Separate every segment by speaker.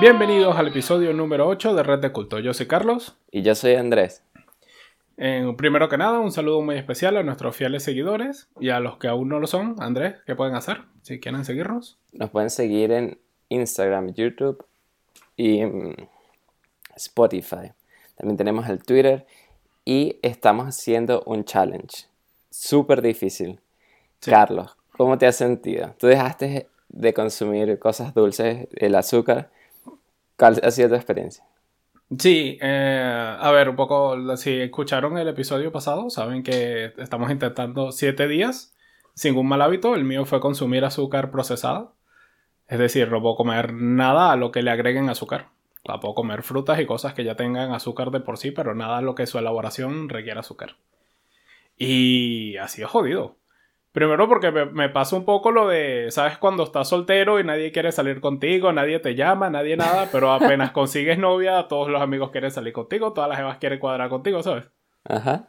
Speaker 1: Bienvenidos al episodio número 8 de Red de Culto. Yo soy Carlos.
Speaker 2: Y yo soy Andrés.
Speaker 1: Eh, primero que nada, un saludo muy especial a nuestros fieles seguidores y a los que aún no lo son. Andrés, ¿qué pueden hacer si quieren seguirnos?
Speaker 2: Nos pueden seguir en Instagram, YouTube y mm, Spotify. También tenemos el Twitter y estamos haciendo un challenge súper difícil. Carlos, ¿cómo te has sentido? Tú dejaste de consumir cosas dulces, el azúcar. ¿Cuál ha sido tu experiencia?
Speaker 1: Sí, eh, a ver, un poco, si escucharon el episodio pasado, saben que estamos intentando siete días sin un mal hábito. El mío fue consumir azúcar procesada. Es decir, no puedo comer nada a lo que le agreguen azúcar. La puedo comer frutas y cosas que ya tengan azúcar de por sí, pero nada a lo que su elaboración requiera azúcar. Y así es jodido. Primero porque me, pasa un poco lo de, ¿sabes? Cuando estás soltero y nadie quiere salir contigo, nadie te llama, nadie nada, pero apenas consigues novia, todos los amigos quieren salir contigo, todas las evas quieren cuadrar contigo, ¿sabes? Ajá.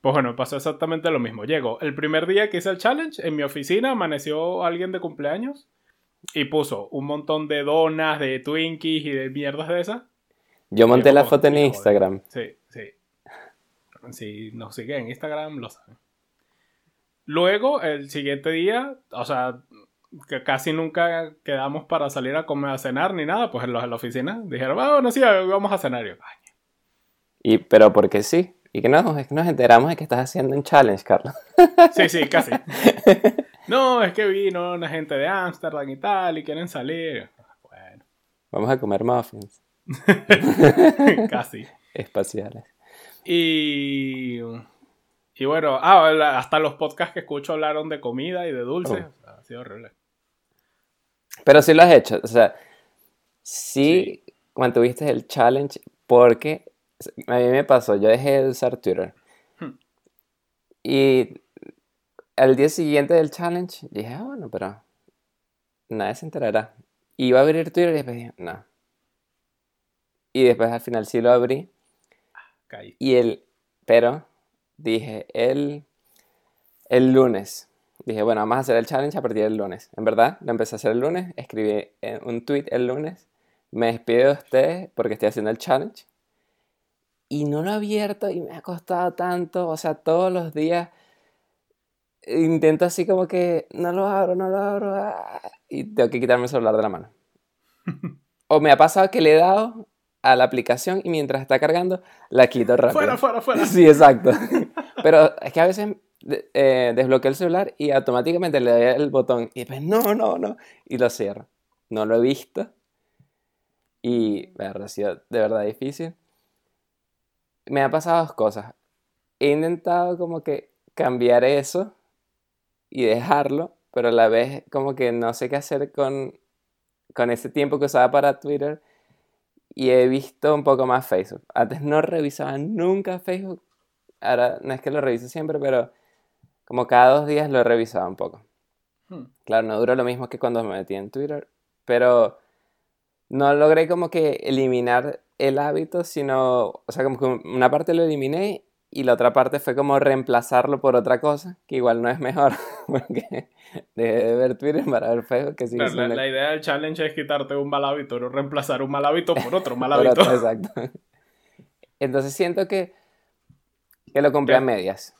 Speaker 1: Pues bueno, pasó exactamente lo mismo. Llego, el primer día que hice el challenge, en mi oficina amaneció alguien de cumpleaños y puso un montón de donas, de Twinkies y de mierdas de esas.
Speaker 2: Yo monté la foto en Instagram.
Speaker 1: Sí, sí. Si nos sigue en Instagram, lo saben. Luego, el siguiente día, o sea, que casi nunca quedamos para salir a comer, a cenar ni nada, pues en la, oficina dijeron, ah, bueno, sí, vamos a cenar.
Speaker 2: Y, pero porque sí. Y que no, es que nos enteramos de que estás haciendo un challenge, Carlos.
Speaker 1: Sí, sí, casi. No, es que vino una gente de Ámsterdam y tal, y quieren salir. Bueno.
Speaker 2: Vamos a comer muffins.
Speaker 1: casi.
Speaker 2: Espaciales.
Speaker 1: Y y bueno, ah, hasta los podcasts que escucho hablaron de comida y de dulce. Oh. ha sido horrible.
Speaker 2: Pero sí lo has hecho. O sea, sí, cuando tuviste el challenge, porque a mí me pasó, yo dejé de usar Twitter. Hmm. Y al día siguiente del challenge, dije, ah, bueno, pero nadie se enterará. Y iba a abrir Twitter y después dije, no. Y después al final sí lo abrí. Ah, y el, pero dije el, el lunes. Dije, bueno, vamos a hacer el challenge a partir del lunes. En verdad, lo empecé a hacer el lunes, escribí un tweet el lunes, me despido de ustedes porque estoy haciendo el challenge. Y no lo he abierto y me ha costado tanto, o sea, todos los días intento así como que no lo abro, no lo abro, ah, y tengo que quitarme el celular de la mano. o me ha pasado que le he dado a la aplicación y mientras está cargando, la quito rápido.
Speaker 1: Fuera, fuera, fuera.
Speaker 2: Sí, exacto. Pero es que a veces eh, desbloqueo el celular y automáticamente le doy el botón y después, no, no, no, y lo cierro. No lo he visto. Y me ha sido de verdad difícil. Me ha pasado dos cosas. He intentado como que cambiar eso y dejarlo, pero a la vez como que no sé qué hacer con, con ese tiempo que usaba para Twitter y he visto un poco más Facebook. Antes no revisaba nunca Facebook. Ahora no es que lo revise siempre, pero como cada dos días lo he revisado un poco. Hmm. Claro, no dura lo mismo que cuando me metí en Twitter, pero no logré como que eliminar el hábito, sino, o sea, como que una parte lo eliminé y la otra parte fue como reemplazarlo por otra cosa, que igual no es mejor, porque dejé de ver Twitter para ver Facebook. Que
Speaker 1: sigue la, la, idea del challenge es quitarte un mal hábito, no reemplazar un mal hábito por otro mal hábito.
Speaker 2: exacto. Entonces siento que, que lo compré a medias.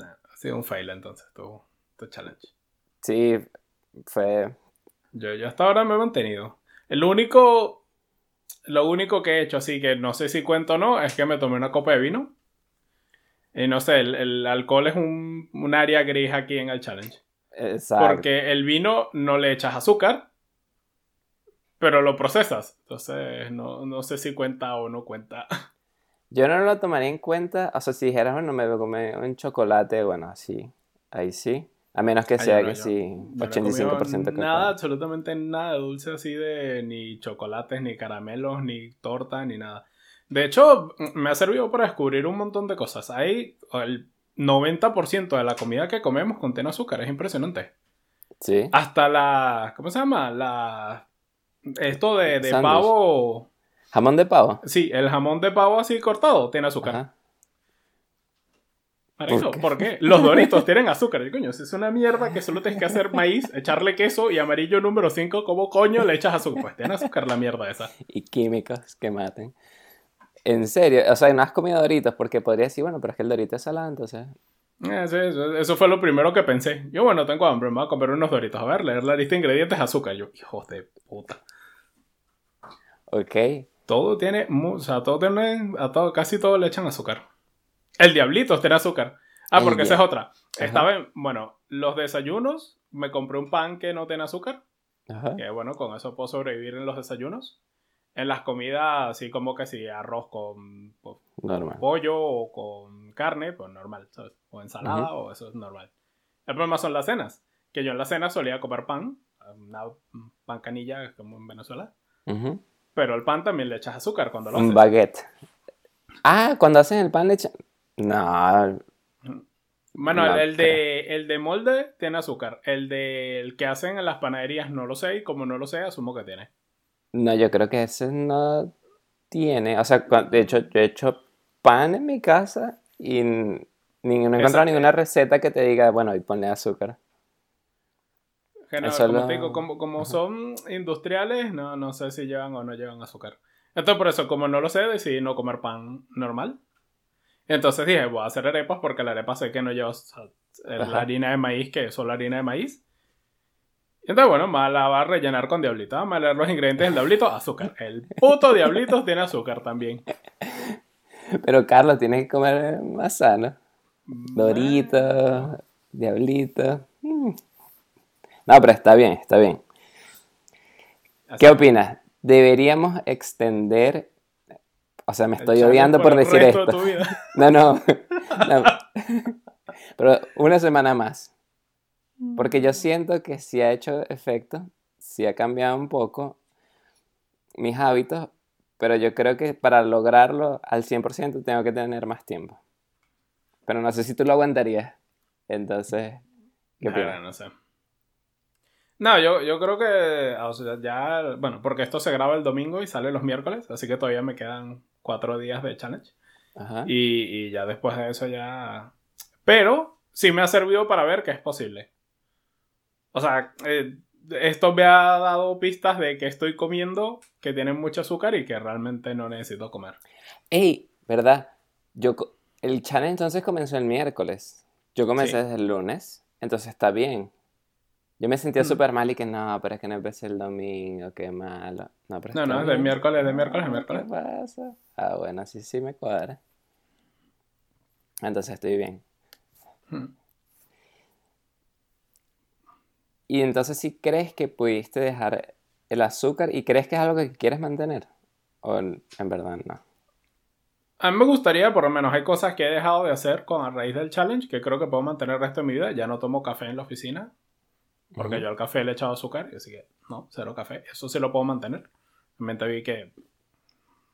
Speaker 1: ha sido un fail entonces tu, tu challenge.
Speaker 2: Sí, fue...
Speaker 1: Yo, yo hasta ahora me he mantenido. El único... Lo único que he hecho, así que no sé si cuento o no, es que me tomé una copa de vino y no sé, el, alcohol es un, área gris aquí en el challenge. Exacto. Porque el vino no le echas azúcar, pero lo procesas. Entonces, no, sé si cuenta o no cuenta.
Speaker 2: Yo no lo tomaría en cuenta. O sea, si dijeras, bueno, me comer un chocolate, bueno, sí. Ahí sí. A menos que sea que sí, 85%
Speaker 1: de Nada, absolutamente nada de dulce así de ni chocolates, ni caramelos, ni torta, ni nada. De hecho, me ha servido para descubrir un montón de cosas. Hay el 90% de la comida que comemos contiene azúcar, es impresionante. Sí. Hasta la. ¿Cómo se llama? La. Esto de, de pavo.
Speaker 2: ¿Jamón de pavo?
Speaker 1: Sí, el jamón de pavo así cortado tiene azúcar. Marico, ¿por qué? Los doritos tienen azúcar. Y coño, si es una mierda que solo tienes que hacer maíz, echarle queso y amarillo número 5, ¿cómo coño le echas azúcar? Pues tiene azúcar la mierda esa.
Speaker 2: Y químicos que maten. En serio, o sea, no has comido doritos porque podría decir, bueno, pero es que el dorito es salado, entonces.
Speaker 1: Eh, eso, eso fue lo primero que pensé. Yo, bueno, tengo hambre, me voy a comer unos doritos. A ver, leer la lista de ingredientes, azúcar. Yo, hijos de puta.
Speaker 2: Ok.
Speaker 1: Todo tiene, o sea, todo tiene, a todo, casi todo le echan azúcar. El diablito tiene azúcar. Ah, porque esa es otra. Estaba en, bueno, los desayunos, me compré un pan que no tiene azúcar.
Speaker 2: Ajá.
Speaker 1: Que bueno, con eso puedo sobrevivir en los desayunos. En las comidas, así como que si arroz con pollo o con carne, pues normal, ¿sabes? O ensalada, o eso es normal. El problema son las cenas. Que yo en la cena solía comer pan, una pan canilla como en Venezuela. Pero al pan también le echas azúcar cuando lo
Speaker 2: Un
Speaker 1: haces.
Speaker 2: baguette. Ah, cuando hacen el pan le echan. No,
Speaker 1: Bueno, el,
Speaker 2: No
Speaker 1: el de, el de molde tiene azúcar. El de el que hacen en las panaderías no lo sé. Y como no lo sé, asumo que tiene.
Speaker 2: no, yo creo que ese no tiene. O sea, de hecho, yo he hecho pan en mi casa y no he encontrado ninguna receta que te diga, bueno, y ponle azúcar. Eso
Speaker 1: como te digo, como, como son industriales, no, no sé si llevan o no llevan azúcar. Entonces, por eso, como no lo sé, decidí no comer pan normal. Entonces dije, voy a hacer arepas porque la arepa sé que no lleva o sea, la harina de maíz, que es solo harina de maíz. Entonces, bueno, me la va a rellenar con diablito. A leer los ingredientes del diablito. Azúcar. El puto diablito tiene azúcar también.
Speaker 2: Pero Carlos, tienes que comer más sano. Dorito, diablito. Mm. No, pero está bien, está bien.
Speaker 1: Así
Speaker 2: ¿Qué opinas? ¿Deberíamos extender? O sea, me estoy odiando por
Speaker 1: el
Speaker 2: decir
Speaker 1: de
Speaker 2: esto.
Speaker 1: tu vida.
Speaker 2: No, no. no. Pero una semana más. Porque yo siento que sí ha hecho efecto, sí ha cambiado un poco mis hábitos, pero yo creo que para lograrlo al 100% tengo que tener más tiempo. Pero no sé si tú lo aguantarías. Entonces, ¿qué
Speaker 1: no sé. No, yo, yo creo que, o sea, ya, bueno, porque esto se graba el domingo y sale los miércoles, así que todavía me quedan cuatro días de challenge.
Speaker 2: Ajá.
Speaker 1: Y, y ya después de eso ya... Pero sí me ha servido para ver que es posible. O sea, eh, esto me ha dado pistas de que estoy comiendo que tienen mucho azúcar y que realmente no necesito comer.
Speaker 2: Ey, ¿verdad? Yo, el challenge entonces comenzó el miércoles. Yo comencé
Speaker 1: Sí.
Speaker 2: desde el lunes, entonces está bien. Yo me sentía
Speaker 1: Mm.
Speaker 2: súper mal y que no, pero es que no empecé el domingo, qué malo. No, pero
Speaker 1: No, no, es de miércoles, de miércoles
Speaker 2: No,
Speaker 1: miércoles.
Speaker 2: ¿Qué pasa? Ah, bueno, sí, sí me cuadra. Entonces estoy bien.
Speaker 1: Hmm.
Speaker 2: Y entonces sí crees que pudiste dejar el azúcar y crees que es algo que quieres mantener. O en, en verdad no.
Speaker 1: A mí me gustaría, por lo menos, hay cosas que he dejado de hacer con a raíz del challenge que creo que puedo mantener el resto de mi vida. Ya no tomo café en la oficina, porque yo al café le he echado azúcar, y así que no, cero café. Eso sí lo puedo mantener. Realmente vi que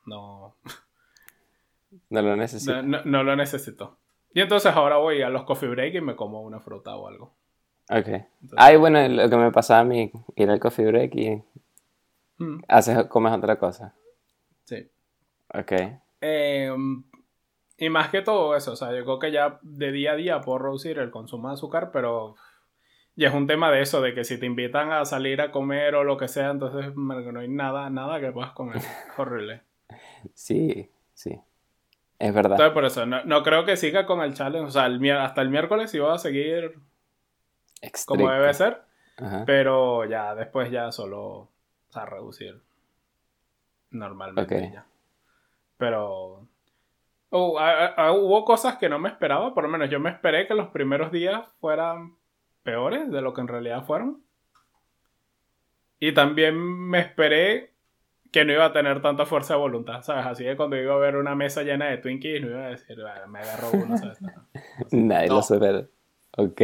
Speaker 1: no,
Speaker 2: No lo necesito.
Speaker 1: no, no- no lo necesito. Y entonces ahora voy a los coffee break y me como una fruta o algo.
Speaker 2: Ok.
Speaker 1: Entonces,
Speaker 2: Ay, bueno, lo que me pasaba a mí, ir al coffee break y
Speaker 1: mm,
Speaker 2: haces, comes otra cosa.
Speaker 1: sí.
Speaker 2: Ok.
Speaker 1: Eh, y más que todo eso, o sea, yo creo que ya de día a día puedo reducir el consumo de azúcar, pero ya es un tema de eso, de que si te invitan a salir a comer o lo que sea, entonces no hay nada, nada que puedas comer. Es horrible.
Speaker 2: Sí, sí. Es verdad.
Speaker 1: Entonces por eso, no, no creo que siga con el challenge, o sea, el hasta el miércoles iba a seguir como debe ser,
Speaker 2: Ajá.
Speaker 1: pero ya después ya solo, o sea, reducir normalmente ya. Pero oh, a- a- hubo cosas que no me esperaba, por lo menos yo me esperé que los primeros días fueran peores de lo que en realidad fueron. Y también me esperé que no iba a tener tanta fuerza de voluntad, ¿sabes? Así que cuando iba a ver una mesa llena de Twinkies, no iba a decir, "Bueno, me agarro uno, ¿sabes?
Speaker 2: Nadie
Speaker 1: No.
Speaker 2: lo supera. Ok.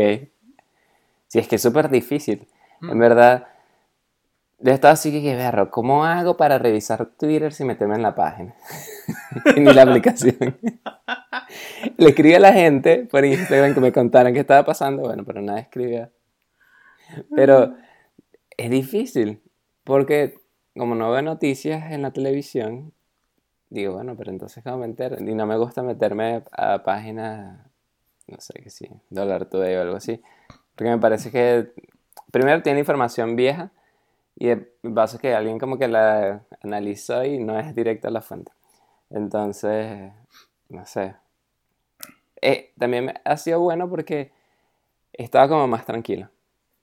Speaker 2: Sí, es que es súper difícil. En
Speaker 1: Mm.
Speaker 2: verdad, yo estaba así que, berro, ¿cómo hago para revisar Twitter sin meterme en la página? Ni la aplicación. Le escribí a la gente por Instagram que me contaran qué estaba pasando, bueno, pero nadie escribía. Pero es difícil, porque como no veo noticias en la televisión, digo, bueno, pero entonces ¿cómo me entero? Y no me gusta meterme a páginas no sé qué sí, Dollar Today o algo así. Porque me parece que primero tiene información vieja y de paso que alguien como que la analizó y no es directa la fuente. Entonces, no sé. Eh, también ha sido bueno porque estaba como más tranquilo.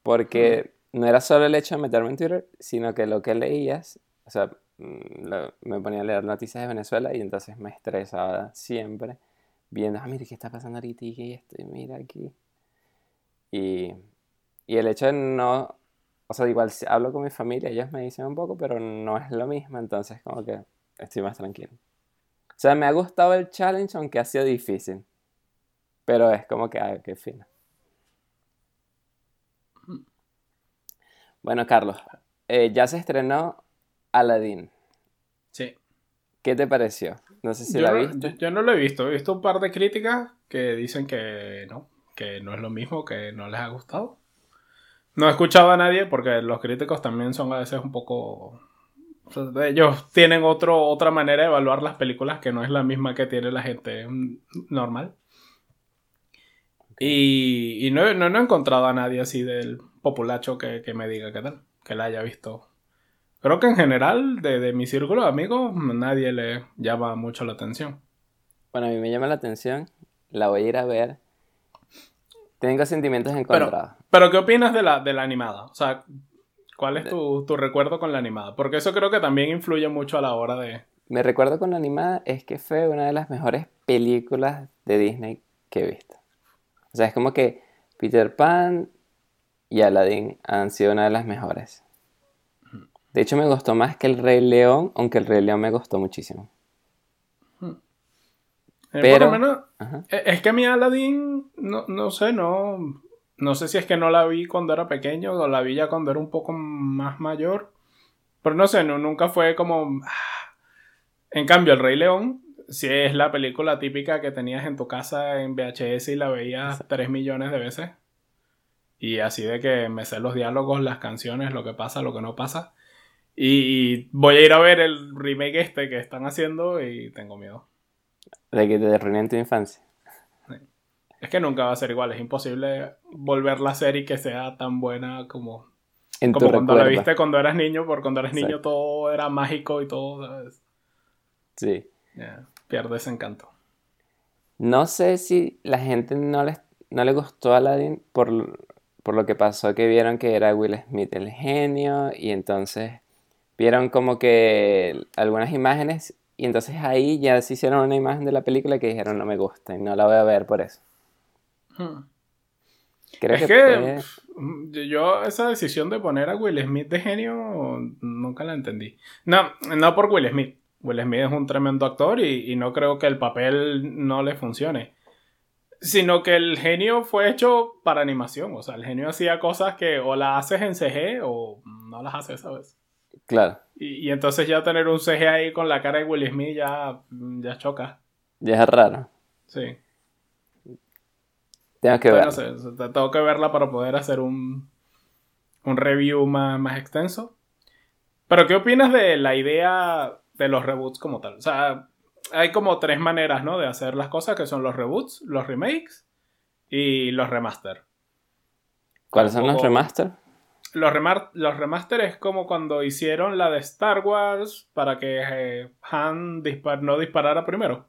Speaker 2: Porque no era solo el hecho de meterme en Twitter, sino que lo que leías, o sea, mm, me ponía a leer noticias de Venezuela y entonces me estresaba siempre viendo, ah, mira, ¿qué está pasando ahorita? Y esto, mira aquí. Y, y el hecho de no, o sea, igual hablo con mi familia, ellos me dicen un poco, pero no es lo mismo, entonces como que estoy más tranquilo. O sea, me ha gustado el challenge, aunque ha sido difícil. Pero es como que, ah, qué fino. Bueno, Carlos, eh, ya se estrenó Aladdin.
Speaker 1: Sí.
Speaker 2: ¿Qué te pareció? No sé si la
Speaker 1: viste. yo, no lo he visto. He visto un par de críticas que dicen que no, que no es lo mismo, que no les ha gustado. No he escuchado a nadie porque los críticos también son a veces un poco... ellos tienen otro, otra manera de evaluar las películas que no es la misma que tiene la gente normal. Y, no, no, he encontrado a nadie así del populacho que, me diga qué tal, que la haya visto. Creo que en general, de, mi círculo de amigos, nadie le llama mucho la atención.
Speaker 2: Bueno, a mí me llama la atención, la voy a ir a ver tengo sentimientos encontrados.
Speaker 1: Pero, pero ¿qué opinas de la, de la animada? O sea, ¿cuál es tu, tu, recuerdo con la animada? Porque eso creo que también influye mucho a la hora de...
Speaker 2: Mi recuerdo con la animada es que fue una de las mejores películas de Disney que he visto. O sea, es como que Peter Pan y Aladdin han sido una de las mejores. De hecho, me gustó más que El Rey León, aunque El Rey León me gustó muchísimo.
Speaker 1: Eh, Pero, por lo menos, eh, es que mi Aladdin, no, no sé, no, no sé si es que no la vi cuando era pequeño o la vi ya cuando era un poco más mayor. Pero no sé, no, nunca fue como... Ah. En cambio, El Rey León, si es la película típica que tenías en tu casa en VHS y la veías 3 millones de veces. Y así de que me sé los diálogos, las canciones, lo que pasa, lo que no pasa. y voy a ir a ver el remake este que están haciendo y tengo miedo.
Speaker 2: De que te arruinen tu infancia.
Speaker 1: Es que nunca va a ser igual, es imposible volver la serie que sea tan buena como, como cuando la viste cuando eras niño, porque cuando eras niño todo era mágico y todo,
Speaker 2: Sí.
Speaker 1: pierde ese encanto.
Speaker 2: No sé si la gente no le, no le gustó a Aladdin por, por lo que pasó que vieron que era Will Smith el genio y entonces vieron como que algunas imágenes y entonces ahí ya se hicieron una imagen de la película que dijeron no me gusta y no la voy a ver por eso.
Speaker 1: Hmm. es que, yo esa decisión de poner a Will Smith de genio nunca la entendí. No, no por Will Smith. Will Smith es un tremendo actor y, y no creo que el papel no le funcione. Sino que el genio fue hecho para animación. O sea, el genio hacía cosas que o las haces en CG o no las haces, ¿sabes?
Speaker 2: Claro.
Speaker 1: Y, entonces ya tener un CG ahí con la cara de Will Smith ya, ya choca.
Speaker 2: Ya es raro.
Speaker 1: Sí.
Speaker 2: Tengo que verla.
Speaker 1: tengo que verla para poder hacer un, un review más, más extenso. Pero, ¿qué opinas de la idea de los reboots como tal? O sea, hay como tres maneras, ¿no? De hacer las cosas, que son los reboots, los remakes y los remaster.
Speaker 2: ¿Cuáles son los remaster?
Speaker 1: Los, los remaster es como cuando hicieron la de Star Wars para que eh, Han no disparara primero.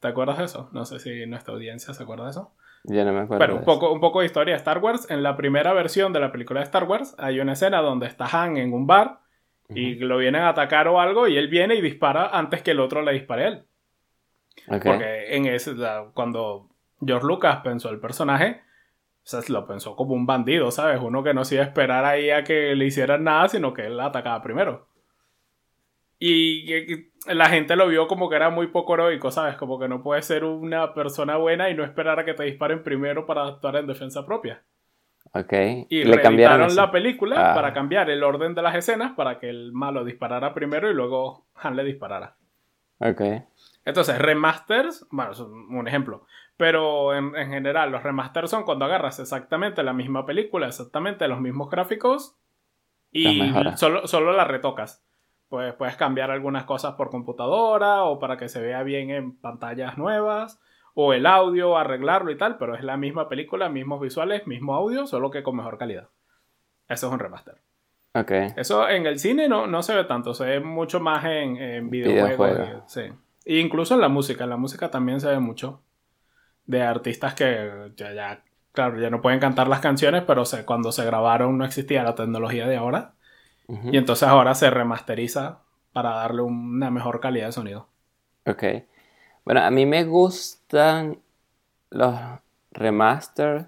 Speaker 1: ¿Te acuerdas de eso? No sé si nuestra audiencia se acuerda de eso.
Speaker 2: Ya no me acuerdo.
Speaker 1: Pero un poco, un poco de historia de Star Wars. En la primera versión de la película de Star Wars hay una escena donde está Han en un bar y lo vienen a atacar o algo y él viene y dispara antes que el otro le dispare a él. Porque en ese, cuando George Lucas pensó el personaje, o sea, lo pensó como un bandido, ¿sabes? Uno que no se iba a esperar ahí a que le hicieran nada, sino que él la atacaba primero. Y la gente lo vio como que era muy poco heroico, ¿sabes? Como que no puedes ser una persona buena y no esperar a que te disparen primero para actuar en defensa propia.
Speaker 2: Ok.
Speaker 1: Y le cambiaron la película ah. para cambiar el orden de las escenas para que el malo disparara primero y luego Han le disparara.
Speaker 2: Ok.
Speaker 1: Entonces, remasters, bueno, es un ejemplo. Pero en, general, los remasters son cuando agarras exactamente la misma película, exactamente los mismos gráficos y solo, solo la retocas. Pues puedes cambiar algunas cosas por computadora o para que se vea bien en pantallas nuevas o el audio, arreglarlo y tal, pero es la misma película, mismos visuales, mismo audio, solo que con mejor calidad. Eso es un remaster.
Speaker 2: Ok.
Speaker 1: Eso en el cine no, no se ve tanto, se ve mucho más en, en videojuegos. Sí. E incluso en la música, en la música también se ve mucho. De artistas que ya, ya claro, ya no pueden cantar las canciones, pero se- cuando se grabaron no existía la tecnología de ahora. Y entonces ahora se remasteriza para darle una mejor calidad de sonido.
Speaker 2: Ok. Bueno, a mí me gustan los remasters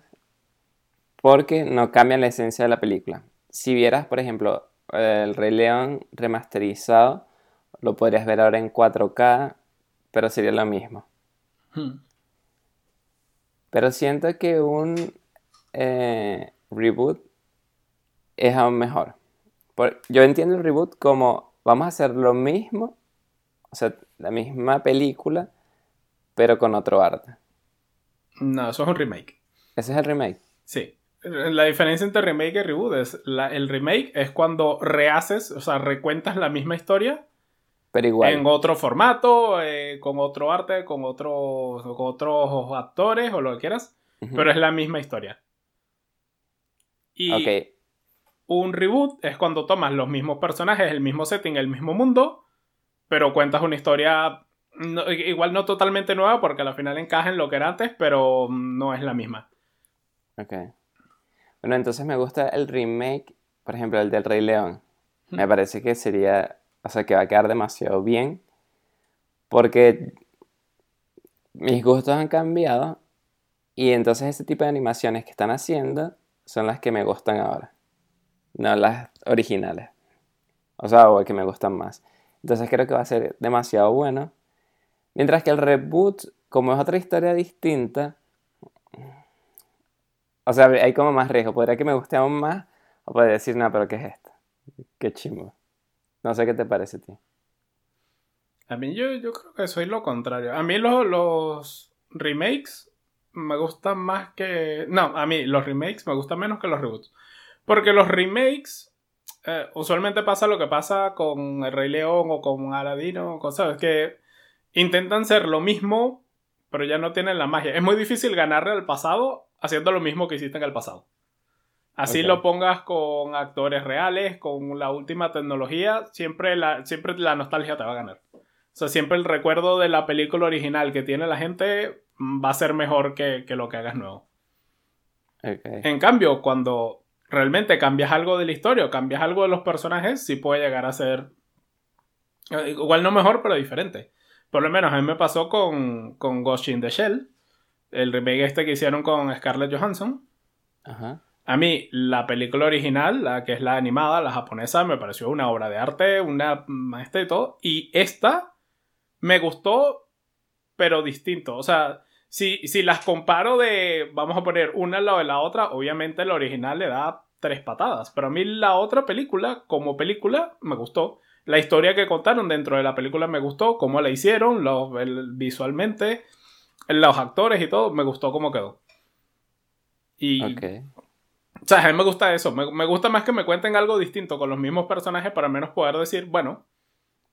Speaker 2: porque no cambian la esencia de la película. Si vieras, por ejemplo, el Rey León remasterizado, lo podrías ver ahora en 4K, pero sería lo mismo.
Speaker 1: Hmm.
Speaker 2: Pero siento que un eh, reboot es aún mejor. Por- yo entiendo el reboot como vamos a hacer lo mismo, o sea, la misma película, pero con otro arte.
Speaker 1: No, eso es un remake.
Speaker 2: Ese es el remake.
Speaker 1: Sí. La diferencia entre remake y reboot es la- el remake es cuando rehaces, o sea, recuentas la misma historia
Speaker 2: Pero igual.
Speaker 1: en otro formato, eh, con otro arte, con otros, con otros actores o lo que quieras, pero es la misma historia. Y un reboot es cuando tomas los mismos personajes, el mismo setting, el mismo mundo, pero cuentas una historia no- igual no totalmente nueva porque al final encaja en lo que era antes, pero no es la misma.
Speaker 2: ok. Bueno, entonces me gusta el remake, por ejemplo, el del Rey León. Me parece que sería, o sea, que va a quedar demasiado bien, porque mis gustos han cambiado y entonces ese tipo de animaciones que están haciendo son las que me gustan ahora, no las originales. O sea, o que me gustan más. Entonces creo que va a ser demasiado bueno. Mientras que el reboot, como es otra historia distinta, o sea, hay como más riesgo. Podría que me guste aún más, o podría decir, no, pero ¿qué es esto? Qué chimbo. No sé qué te parece a ti.
Speaker 1: A mí yo, yo creo que soy lo contrario. A mí los, los remakes me gustan más que... No, a mí los remakes me gustan menos que los reboots. Porque los remakes, eh, usualmente pasa lo que pasa con El Rey León o con Aladino, o cosas que intentan ser lo mismo, pero ya no tienen la magia. Es muy difícil ganarle al pasado haciendo lo mismo que hiciste en el pasado. Así lo pongas con actores reales, con la última tecnología, siempre la, siempre la nostalgia te va a ganar. O sea, siempre el recuerdo de la película original que tiene la gente mm, va a ser mejor que, que lo que hagas nuevo. En cambio, cuando realmente cambias algo de la historia o cambias algo de los personajes, sí puede llegar a ser eh, igual no mejor, pero diferente. Por lo menos a mí me pasó con, con Ghost in the Shell, el remake este que hicieron con Scarlett Johansson.
Speaker 2: Ajá.
Speaker 1: A mí, la película original, la que es la animada, la japonesa, me pareció una obra de arte, una maestra y todo. Y esta me gustó, pero distinto. O sea, si, si las comparo de, vamos a poner una al lado de la otra, obviamente la original le da tres patadas. Pero a mí la otra película, como película, me gustó. La historia que contaron dentro de la película me gustó, cómo la hicieron, los- el- visualmente, los actores y todo, me gustó cómo quedó. Y o sea, a mí me gusta eso. Me, me gusta más que me cuenten algo distinto con los mismos personajes para menos poder decir, bueno,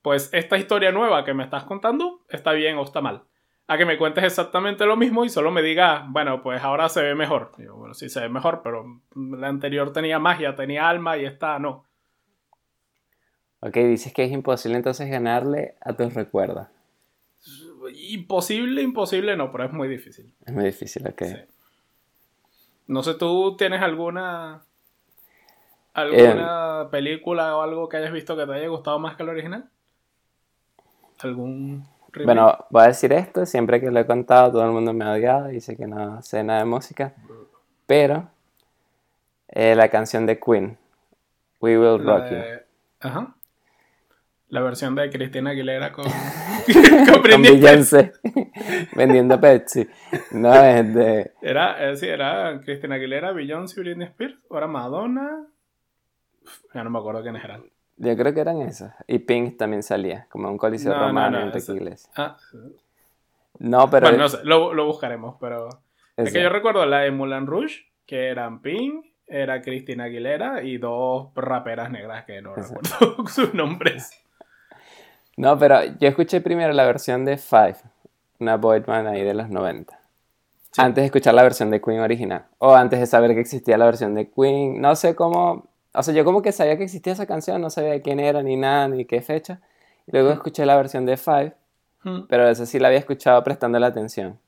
Speaker 1: pues esta historia nueva que me estás contando está bien o está mal. A que me cuentes exactamente lo mismo y solo me digas, bueno, pues ahora se ve mejor. Digo, bueno, sí se ve mejor, pero la anterior tenía magia, tenía alma y esta no.
Speaker 2: Ok, dices que es imposible entonces ganarle a tus recuerdos.
Speaker 1: Imposible, imposible no, pero es muy difícil.
Speaker 2: Es muy difícil, ok.
Speaker 1: Sí. No sé, ¿tú tienes alguna alguna película o algo que hayas visto que te haya gustado más que el original? ¿Algún remake?
Speaker 2: Bueno, voy a decir esto, siempre que lo he contado todo el mundo me ha odiado, dice que no sé nada de música, pero eh, la canción de Queen, We Will Rock You,
Speaker 1: Ajá. La versión de Cristina Aguilera con, con
Speaker 2: con. Beyoncé vendiendo Pepsi, no es de...
Speaker 1: Era, eh, sí, era Cristina Aguilera, Beyoncé y Britney Spears. Ahora Madonna. Ya no me acuerdo quiénes eran.
Speaker 2: Yo creo que eran esas, y Pink también salía, como un coliseo
Speaker 1: No, no,
Speaker 2: romano
Speaker 1: no,
Speaker 2: en Enrique
Speaker 1: esa-
Speaker 2: Iglesias.
Speaker 1: Ah,
Speaker 2: No, pero...
Speaker 1: bueno, no sé, lo, lo buscaremos, pero. Es que yo recuerdo la de Moulin Rouge, que eran Pink, era Cristina Aguilera y dos raperas negras que no recuerdo sus nombres.
Speaker 2: No, pero yo escuché primero la versión de Five, una boy band ahí de los 90. Antes de escuchar la versión de Queen original. O antes de saber que existía la versión de Queen. No sé cómo. O sea, yo como que sabía que existía esa canción, no sabía quién era, ni nada, ni qué fecha. Luego escuché la versión de Five. Pero esa sí la había escuchado prestando la atención.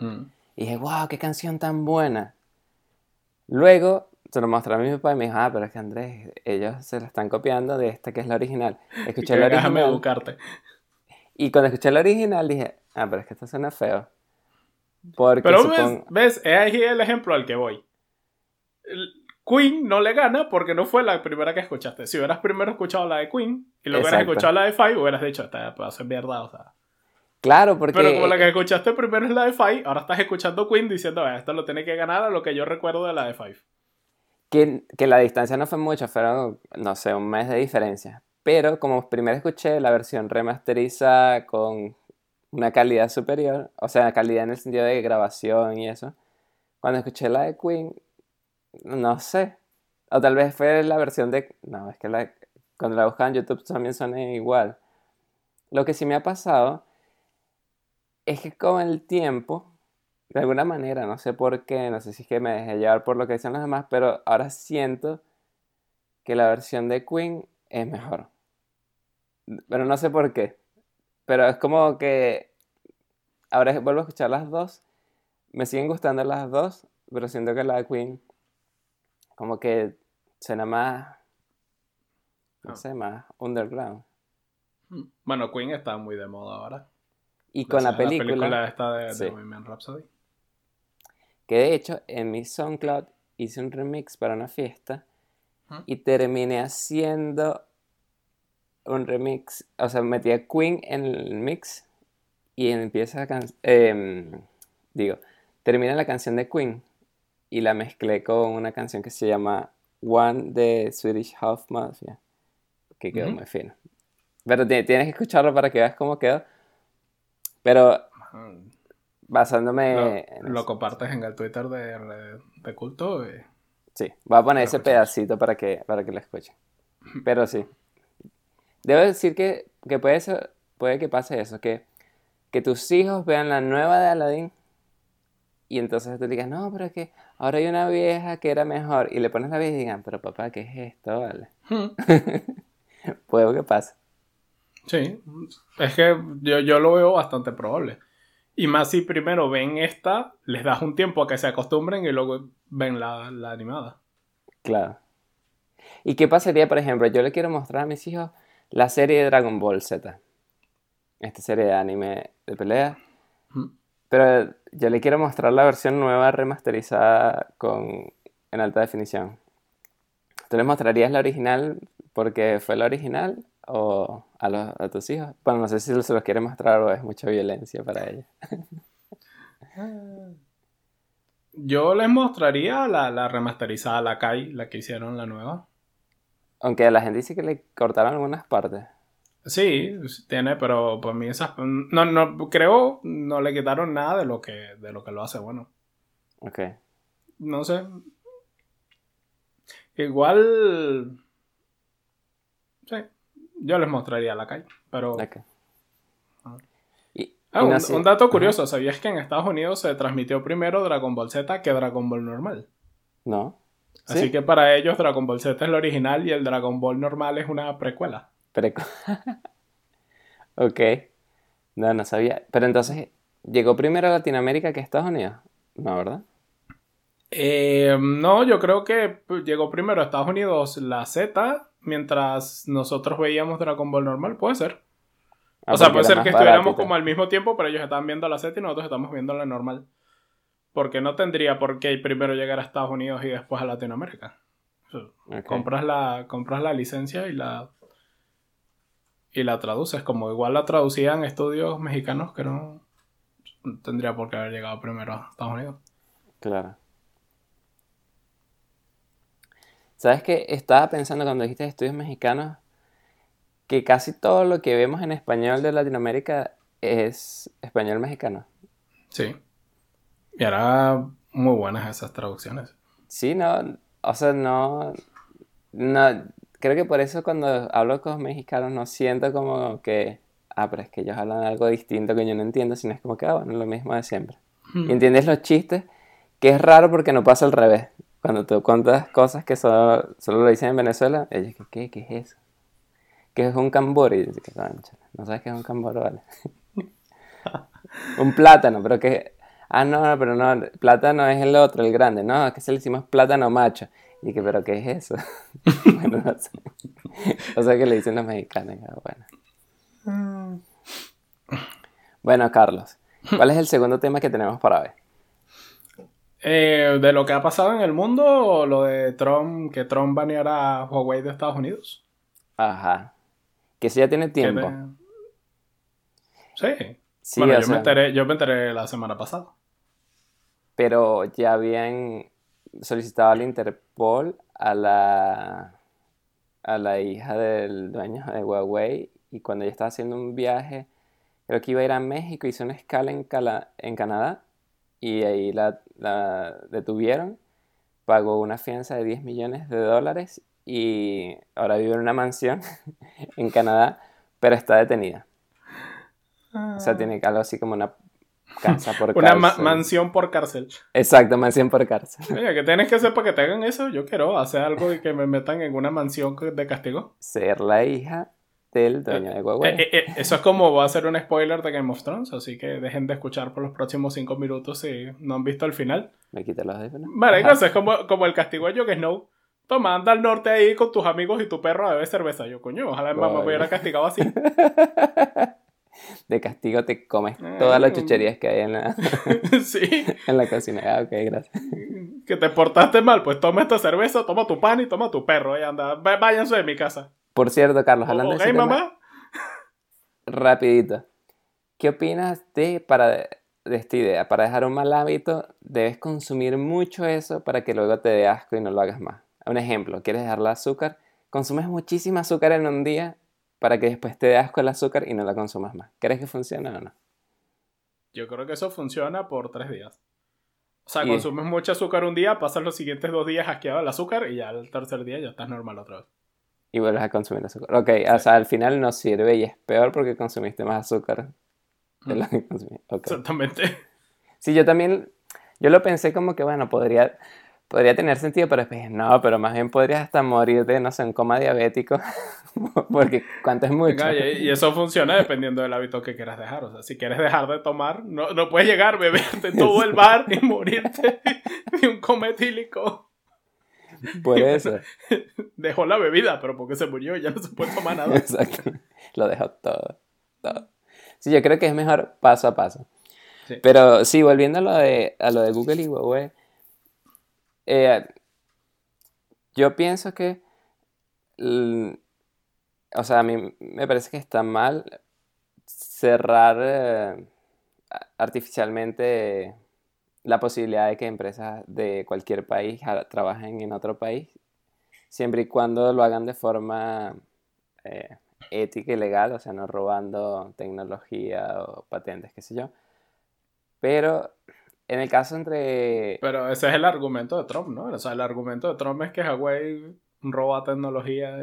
Speaker 2: Y dije, wow, qué canción tan buena. Luego se lo mostré a mi papá y me dijo, ah, pero es que Andrés, ellos se la están copiando de esta que es la original. Escuché la original. Déjame buscarte. Y cuando escuché la original dije, ah, pero es que esta suena feo.
Speaker 1: Porque pero ves, ves, es ahí el ejemplo al que voy. Queen no le gana porque no fue la primera que escuchaste. Si hubieras primero escuchado la de Queen y luego hubieras escuchado la de Five, hubieras dicho, esta puede ser mierda, o sea.
Speaker 2: Claro, porque...
Speaker 1: Pero como la que escuchaste primero es la de Five, ahora estás escuchando Queen diciendo, esto lo tiene que ganar a lo que yo recuerdo de la de Five.
Speaker 2: Que, que la distancia no fue mucho, fueron, no sé, un mes de diferencia. Pero como primero escuché la versión remasteriza con una calidad superior, o sea, calidad en el sentido de grabación y eso, cuando escuché la de Queen, no sé. O tal vez fue la versión de... No, es que la, cuando la buscaba en YouTube también suena igual. Lo que sí me ha pasado es que con el tiempo, de alguna manera, no sé por qué, no sé si es que me dejé llevar por lo que dicen los demás, pero ahora siento que la versión de Queen es mejor. Pero no sé por qué. Pero es como que ahora vuelvo a escuchar las dos. Me siguen gustando las dos, pero siento que la de Queen como que suena más, no ah. sé, más underground.
Speaker 1: Hmm. Bueno, Queen está muy de moda ahora.
Speaker 2: Y con la película.
Speaker 1: La película esta de, sí. Bohemian Rhapsody.
Speaker 2: Que de hecho, en mi SoundCloud hice un remix para una fiesta y terminé haciendo un remix. O sea, metí a Queen en el mix y empieza a eh, digo, termina la canción de Queen y la mezclé con una canción que se llama One de Swedish Half Mafia, que quedó muy fino. Pero tienes que escucharlo para que veas cómo quedó. Pero basándome...
Speaker 1: Lo, compartes en el Twitter de, de culto.
Speaker 2: Sí, voy a poner ese pedacito para que, para que lo escuchen. Pero sí. Debo decir que, que puede, ser, puede que pase eso, que, que tus hijos vean la nueva de Aladdin y entonces te digas, no, pero es que ahora hay una vieja que era mejor. Y le pones la vieja y digan, pero papá, ¿qué es esto? Vale. Puede que pase.
Speaker 1: Sí, es que yo, yo lo veo bastante probable. Y más si primero ven esta, les das un tiempo a que se acostumbren y luego ven la, la animada.
Speaker 2: Claro. ¿Y qué pasaría, por ejemplo, yo le quiero mostrar a mis hijos la serie de Dragon Ball Z? Esta serie de anime de pelea. Pero yo le quiero mostrar la versión nueva remasterizada con, en alta definición. ¿Tú les mostrarías la original porque fue la original o a, los, a tus hijos? Bueno, no sé si se los quiere mostrar o es mucha violencia para ellos.
Speaker 1: Yo les mostraría la, la remasterizada, la Kai, la que hicieron, la nueva.
Speaker 2: Aunque la gente dice que le cortaron algunas partes.
Speaker 1: Sí, tiene, pero por mí esas... No, no, creo, no le quitaron nada de lo que, de lo que lo hace bueno.
Speaker 2: Ok.
Speaker 1: No sé. Igual... Sí, yo les mostraría la calle, pero... Ah. Ah, un, dato curioso, ¿sabías que en Estados Unidos se transmitió primero Dragon Ball Z que Dragon Ball normal?
Speaker 2: No.
Speaker 1: Así que para ellos Dragon Ball Z es el original y el Dragon Ball normal es una precuela.
Speaker 2: ok. No, no sabía. Pero entonces, ¿llegó primero a Latinoamérica que a Estados Unidos? No, ¿verdad?
Speaker 1: Eh, no, yo creo que llegó primero a Estados Unidos la Z, mientras nosotros veíamos Dragon Ball normal, puede ser. Ah, o sea, puede ser que estuviéramos como al mismo tiempo, pero ellos estaban viendo la Z y nosotros estamos viendo la normal. Porque no tendría por qué primero llegar a Estados Unidos y después a Latinoamérica. compras, la, compras la licencia y la y la traduces, como igual la traducían estudios mexicanos que no tendría por qué haber llegado primero a Estados Unidos.
Speaker 2: Claro. ¿Sabes qué? Estaba pensando cuando dijiste estudios mexicanos que casi todo lo que vemos en español de Latinoamérica es español mexicano.
Speaker 1: Sí. Y ahora muy buenas esas traducciones.
Speaker 2: Sí, no, o sea, no, no, creo que por eso cuando hablo con mexicanos no siento como que ah, pero es que ellos hablan algo distinto que yo no entiendo, sino es como que, ah, bueno, lo mismo de siempre. Y entiendes los chistes, que es raro porque no pasa al revés. Cuando tú cuentas cosas que solo, solo lo dicen en Venezuela, ellos, ¿qué, ¿Qué es eso? ¿Qué es un cambor? Y dices, no sabes qué es un cambor, vale. un plátano, pero que... Ah, no, no, pero no, plátano es el otro, el grande. No, es que se le hicimos plátano macho. Y que, ¿pero qué es eso? bueno, no sé. O sea, que le dicen los mexicanos. Bueno. Mm. bueno, Carlos, ¿cuál es el segundo tema que tenemos para ver?
Speaker 1: Eh, ¿De lo que ha pasado en el mundo lo de Trump, que Trump baneara a Huawei de Estados Unidos?
Speaker 2: Ajá. Que si ya tiene tiempo.
Speaker 1: Sí. sí. bueno, yo, me enteré, yo me enteré la semana pasada.
Speaker 2: Pero ya habían solicitado al Interpol a la, a la hija del dueño de Huawei y cuando ella estaba haciendo un viaje, creo que iba a ir a México, hizo una escala en, en Canadá y ahí la, detuvieron, pagó una fianza de 10 millones de dólares y ahora vive en una mansión en Canadá, pero está detenida. O sea, ah. tiene algo así como una casa por
Speaker 1: Una mansión por cárcel.
Speaker 2: Exacto, mansión por cárcel.
Speaker 1: Oye, ¿qué tienes que hacer para que te hagan eso? Yo quiero hacer algo y que me metan en una mansión de castigo.
Speaker 2: Ser la hija del dueño de Huawei.
Speaker 1: Eh, eh, eh, eso es como va a ser un spoiler de Game of Thrones, así que dejen de escuchar por los próximos cinco minutos si no han visto el final.
Speaker 2: Me quité los audífonos.
Speaker 1: Vale, entonces es como, como el castigo de Jon Snow. Toma, anda al norte ahí con tus amigos y tu perro a beber cerveza. Yo, coño, ojalá mi mamá me hubiera castigado así.
Speaker 2: de castigo te comes todas las mm. chucherías que hay en la,
Speaker 1: sí.
Speaker 2: en la cocina. Ah, ok, gracias.
Speaker 1: Que te portaste mal, pues toma esta cerveza, toma tu pan y toma tu perro. Y anda, váyanse de mi casa.
Speaker 2: Por cierto, Carlos, hablando
Speaker 1: de mamá?
Speaker 2: rapidito. ¿Qué opinas de, para, de esta idea? Para dejar un mal hábito, debes consumir mucho eso para que luego te dé asco y no lo hagas más. Un ejemplo, ¿quieres dejar el azúcar? Consumes muchísima azúcar en un día para que después te dé asco el azúcar y no la consumas más. ¿Crees que funciona o no?
Speaker 1: Yo creo que eso funciona por tres días. O sea, consumes mucho azúcar un día, pasas los siguientes dos días asqueado el azúcar y ya el tercer día ya estás normal otra vez.
Speaker 2: Y vuelves a consumir azúcar. Ok, o sea, al final no sirve y es peor porque consumiste más azúcar de lo que consumiste.
Speaker 1: Exactamente.
Speaker 2: Sí, yo también, yo lo pensé como que, bueno, podría podría tener sentido, pero después no, pero más bien podrías hasta morir de, no sé, un coma diabético, porque cuánto es mucho.
Speaker 1: y eso funciona dependiendo del hábito que quieras dejar, o sea, si quieres dejar de tomar, no, no puedes llegar, beberte todo el bar y morirte de un coma etílico.
Speaker 2: Por eso.
Speaker 1: Dejó la bebida, pero porque se murió ya no se puede tomar nada.
Speaker 2: Exacto. Lo dejó todo, todo. Sí, yo creo que es mejor paso a paso. Pero sí, volviendo a lo de, a lo de Google y Huawei, eh, yo pienso que, o sea, a mí me parece que está mal cerrar eh, artificialmente la posibilidad de que empresas de cualquier país trabajen en otro país, siempre y cuando lo hagan de forma eh, ética y legal, o sea, no robando tecnología o patentes, qué sé yo. Pero en el caso entre...
Speaker 1: Pero ese es el argumento de Trump, ¿no? O sea, el argumento de Trump es que Huawei roba tecnología.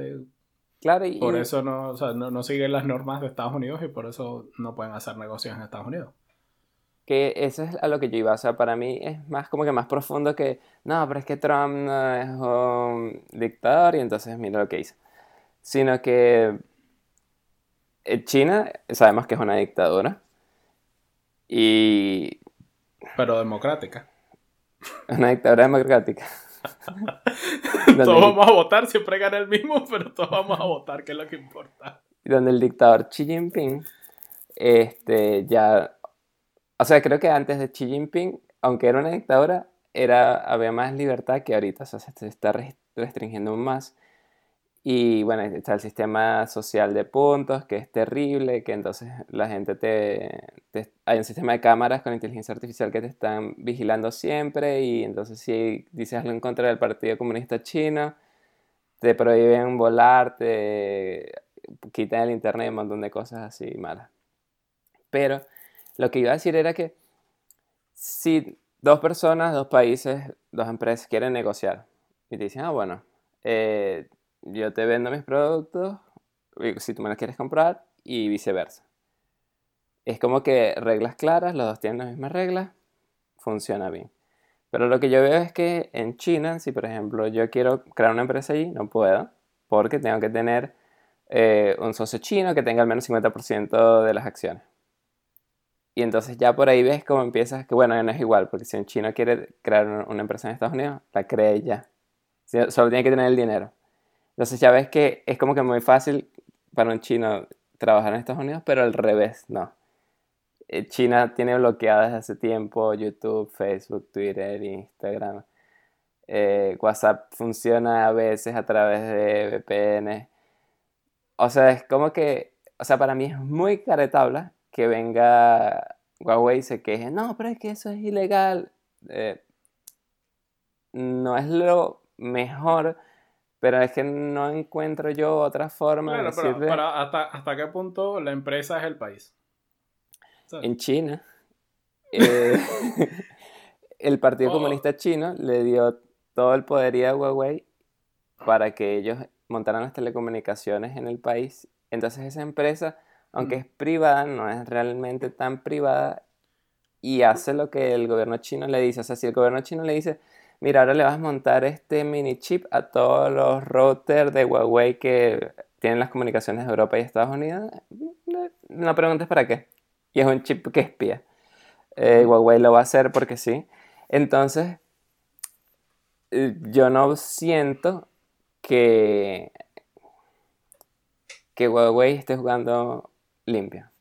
Speaker 2: Claro, y...
Speaker 1: Por eso no, o sea, no, no siguen las normas de Estados Unidos y por eso no pueden hacer negocios en Estados Unidos.
Speaker 2: Que eso es a lo que yo iba. O sea, para mí es más como que más profundo que... No, pero es que Trump no es un dictador y entonces mira lo que hizo. Sino que... Eh, China sabemos que es una dictadura. Y
Speaker 1: pero democrática.
Speaker 2: Una dictadura democrática.
Speaker 1: todos vamos a votar, siempre gana el mismo, pero todos vamos a votar, que es lo que importa.
Speaker 2: Donde el dictador Xi Jinping, este, ya, o sea, creo que antes de Xi Jinping, aunque era una dictadura, era, había más libertad que ahorita, o sea, se está restringiendo más. Y bueno, está el sistema social de puntos, que es terrible, que entonces la gente te, Hay un sistema de cámaras con inteligencia artificial que te están vigilando siempre y entonces si dices algo en contra del Partido Comunista Chino, te prohíben volar, te quitan el internet, un montón de cosas así malas. Pero lo que iba a decir era que si dos personas, dos países, dos empresas quieren negociar y te dicen, ah, bueno, eh, yo te vendo mis productos si tú me los quieres comprar y viceversa. es como que reglas claras, los dos tienen las mismas reglas, funciona bien. Pero lo que yo veo es que en China, si por ejemplo yo quiero crear una empresa allí, no puedo, porque tengo que tener eh, un socio chino que tenga al menos 50% de las acciones. Y entonces ya por ahí ves cómo empiezas, que bueno, no es igual, porque si un chino quiere crear una empresa en Estados Unidos, la crea ya. Solo tiene que tener el dinero. Entonces ya ves que es como que muy fácil para un chino trabajar en Estados Unidos, pero al revés, no. Eh, China tiene bloqueadas hace tiempo YouTube, Facebook, Twitter, Instagram. Eh, WhatsApp funciona a veces a través de VPN. O sea, es como que, o sea, para mí es muy caretabla que venga Huawei y se queje, no, pero es que eso es ilegal. Eh, no es lo mejor, pero es que no encuentro yo otra forma
Speaker 1: de decirle... pero, hasta, ¿hasta qué punto la empresa es el país?
Speaker 2: En China, eh, el Partido oh. Comunista Chino le dio todo el poderío a Huawei para que ellos montaran las telecomunicaciones en el país. Entonces esa empresa aunque es privada, no es realmente tan privada y hace lo que el gobierno chino le dice. O sea, si el gobierno chino le dice, mira, ahora le vas a montar este mini chip a todos los routers de Huawei que tienen las comunicaciones de Europa y Estados Unidos, no preguntes para qué. Y es un chip que espía. Eh, Huawei lo va a hacer porque sí. Entonces, eh, yo no siento que, que Huawei esté jugando limpia.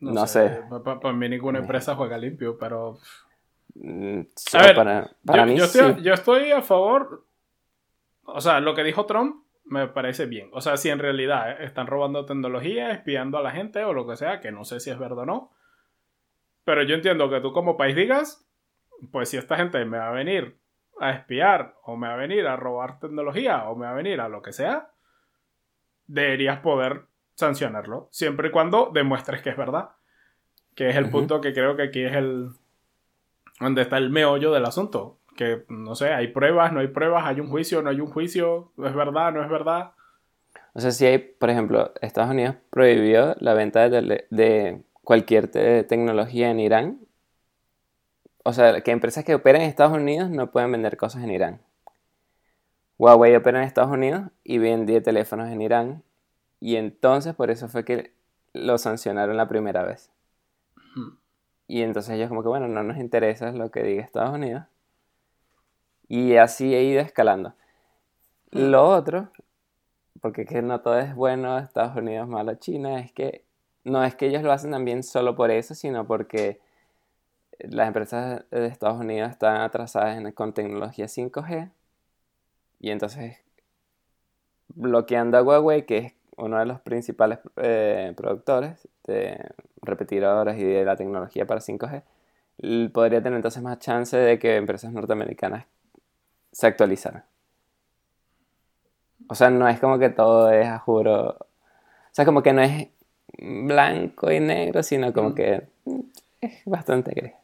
Speaker 1: No, sé. Para mí ninguna empresa juega limpio, pero...
Speaker 2: Mm, a ver, para,
Speaker 1: yo, mí estoy, yo estoy a favor... O sea, lo que dijo Trump me parece bien. O sea, si en realidad están robando tecnología, espiando a la gente o lo que sea, que no sé si es verdad o no. Pero yo entiendo que tú como país digas, pues si esta gente me va a venir a espiar o me va a venir a robar tecnología o me va a venir a lo que sea, deberías poder sancionarlo, siempre y cuando demuestres que es verdad. Que es el punto que creo que aquí es el... donde está el meollo del asunto. Que, no sé, hay pruebas, no hay pruebas, hay un juicio, no hay un juicio, es verdad, no es verdad.
Speaker 2: O sea, si hay, por ejemplo, Estados Unidos prohibió la venta de, cualquier tecnología en Irán. O sea, que empresas que operan en Estados Unidos no pueden vender cosas en Irán. Huawei opera en Estados Unidos y vendía teléfonos en Irán. Y entonces por eso fue que lo sancionaron la primera vez. Y entonces ellos como que, bueno, no nos interesa lo que diga Estados Unidos. Y así he ido escalando. Lo otro, porque que no todo es bueno, Estados Unidos malo, China, es que no es que ellos lo hacen también solo por eso, sino porque las empresas de Estados Unidos están atrasadas con tecnología 5G y entonces, bloqueando a Huawei, que es uno de los principales eh, productores de repetidores y de la tecnología para 5G, podría tener entonces más chance de que empresas norteamericanas se actualizaran. O sea, no es como que todo es a juro. O sea, como que no es blanco y negro, sino como que es bastante gris.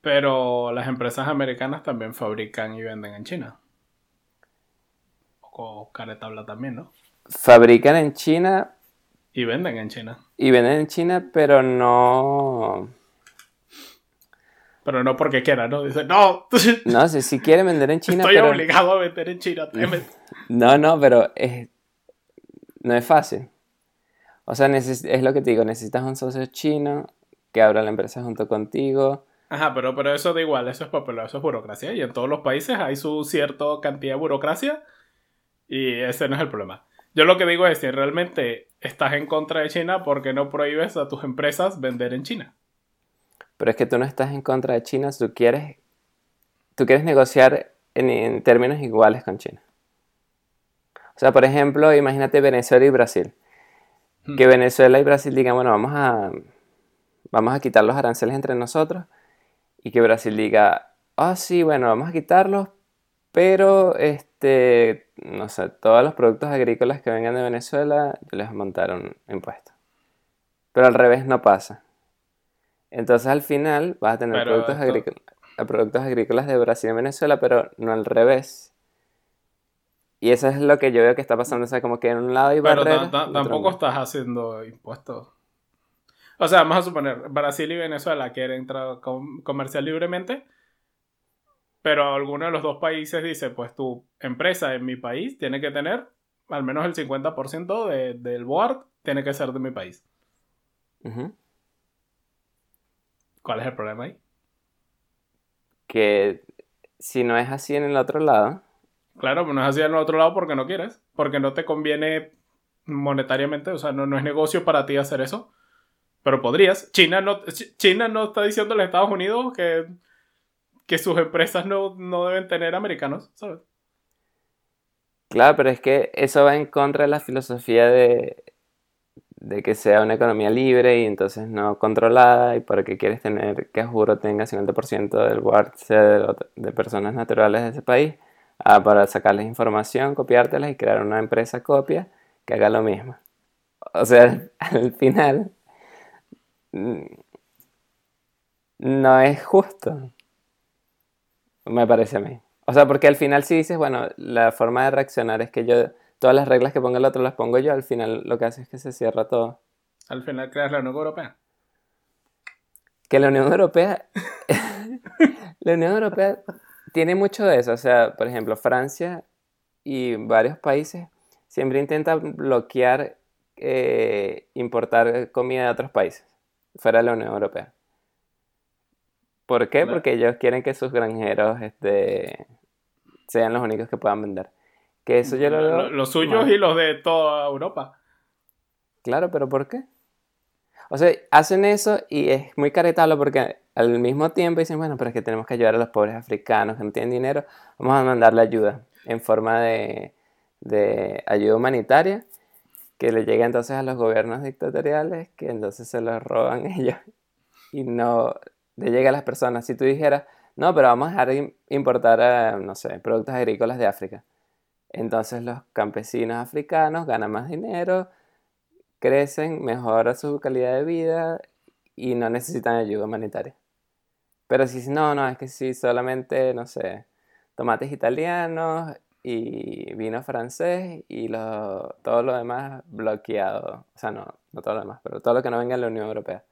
Speaker 1: Pero las empresas americanas también fabrican y venden en China o caretabla también, ¿no?
Speaker 2: Fabrican en China.
Speaker 1: Y venden en China.
Speaker 2: Y venden en China, pero no.
Speaker 1: Pero no porque quiera, ¿no? Dice, no.
Speaker 2: No, si, si quiere vender en China.
Speaker 1: Estoy obligado a vender en China.
Speaker 2: No, no, pero es... no es fácil. O sea, es lo que te digo, necesitas un socio chino que abra la empresa junto contigo.
Speaker 1: Ajá, pero, pero eso da igual, eso es papel, eso es burocracia. Y en todos los países hay su cierta cantidad de burocracia y ese no es el problema. Yo lo que digo es, si realmente estás en contra de China, ¿por qué no prohíbes a tus empresas vender en China?
Speaker 2: Pero es que tú no estás en contra de China, tú quieres, tú quieres negociar en, términos iguales con China. O sea, por ejemplo, imagínate Venezuela y Brasil. Hmm. Que Venezuela y Brasil digan, bueno, vamos a, vamos a quitar los aranceles entre nosotros. Y que Brasil diga, ah, oh, sí, bueno, vamos a quitarlos, pero este, no sé, todos los productos agrícolas que vengan de Venezuela les montaron impuestos. Pero al revés no pasa. Entonces al final vas a tener productos, agrícolas, productos agrícolas de Brasil y Venezuela, pero no al revés. Y eso es lo que yo veo que está pasando, o sea, como que en un lado hay
Speaker 1: Pero
Speaker 2: barreras. otro
Speaker 1: tampoco estás haciendo impuestos. O sea, vamos a suponer, Brasil y Venezuela quieren comerciar libremente, pero alguno de los dos países dice, pues tu empresa en mi país tiene que tener al menos el 50% de- del board tiene que ser de mi país. ¿Cuál es el problema ahí?
Speaker 2: Que si no es así en el otro lado,
Speaker 1: Claro, pero no es así en el otro lado porque no quieres, porque no te conviene monetariamente, o sea, no, no es negocio para ti hacer eso. Pero podrías. China no, Ch- China no está diciendo a Estados Unidos que, que sus empresas no, no deben tener americanos, ¿sabes?
Speaker 2: claro, pero es que eso va en contra de la filosofía de, de que sea una economía libre y entonces no controlada y porque quieres tener que juro tenga 50% del sea de, personas naturales de ese país, ah, para sacarles información, copiártelas y crear una empresa copia que haga lo mismo. O sea, al final no es justo, me parece a mí. O sea, porque al final si dices, bueno, la forma de reaccionar es que yo, todas las reglas que ponga el otro las pongo yo, al final lo que hace es que se cierra todo.
Speaker 1: Al final creas la Unión Europea.
Speaker 2: Que la Unión Europea, la Unión Europea tiene mucho de eso. O sea, por ejemplo, Francia y varios países siempre intentan bloquear eh, importar comida de otros países fuera de la Unión Europea. ¿Por qué?
Speaker 1: Claro.
Speaker 2: Porque ellos quieren que sus granjeros este, sean los únicos que puedan vender. Que eso yo lo
Speaker 1: Los suyos
Speaker 2: mal.
Speaker 1: y los de toda Europa.
Speaker 2: Claro, pero ¿por qué? O sea, hacen eso y es muy caretalo porque al mismo tiempo dicen, bueno, pero es que tenemos que ayudar a los pobres africanos que no tienen dinero, vamos a mandarle ayuda en forma de, de ayuda humanitaria que le llega entonces a los gobiernos dictatoriales que entonces se los roban ellos y no le llega a las personas. Si tú dijeras, no, pero vamos a dejar de im- importar, eh, no sé, productos agrícolas de África. Entonces los campesinos africanos ganan más dinero, crecen, mejora su calidad de vida y no necesitan ayuda humanitaria. Pero si no, no, es que si solamente, no sé, tomates italianos y vino francés y lo, todo lo demás bloqueado. O sea, no, no todo lo demás, pero todo lo que no venga de la Unión Europea.